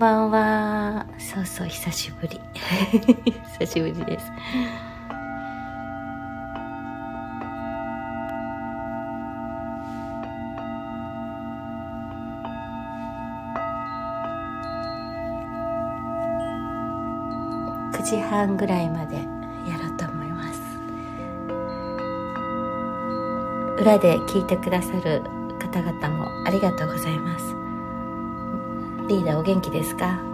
こんばんは。そうそう、久しぶり。久しぶりです。9時半ぐらいまでやろうと思います裏で聞いてくださる方々もありがとうございますリーダーお元気ですか？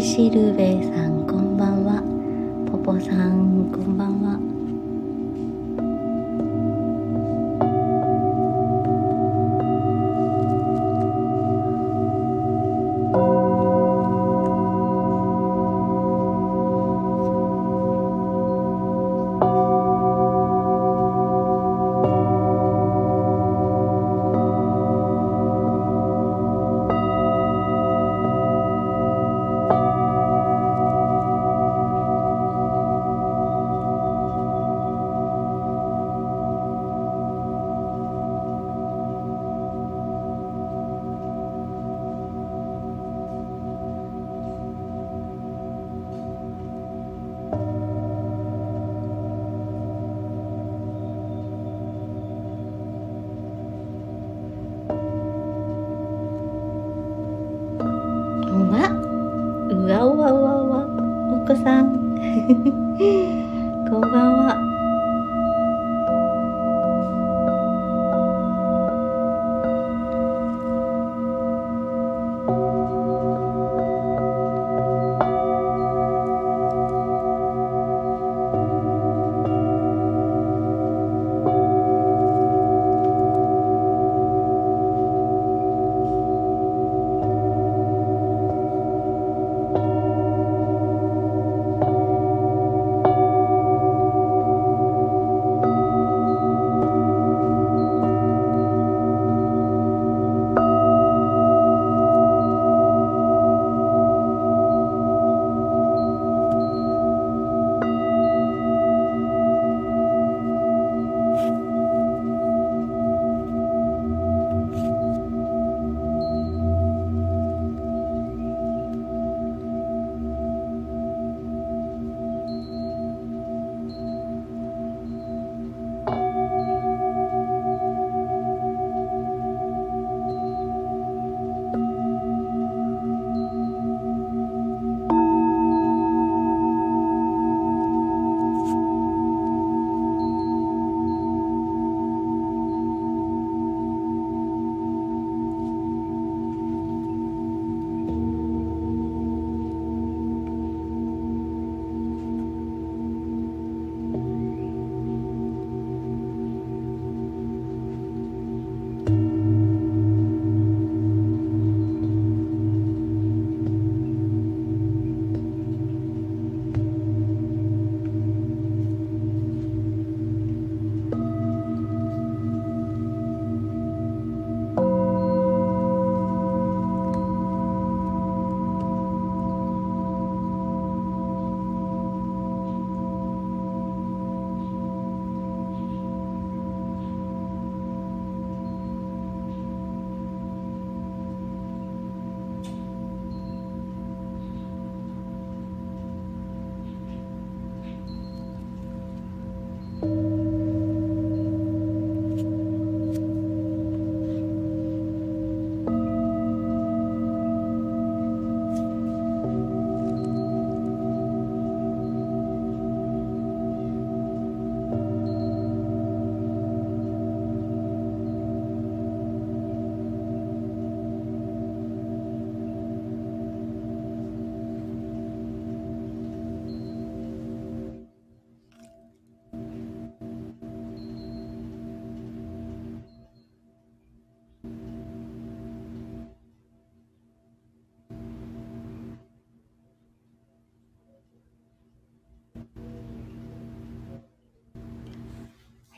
ししるべさんこんばんは。ポポさんこんばんは。こんばんは。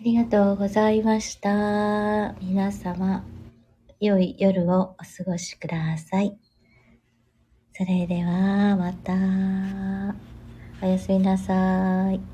ありがとうございました。皆様、良い夜をお過ごしください。それでは、また。おやすみなさい。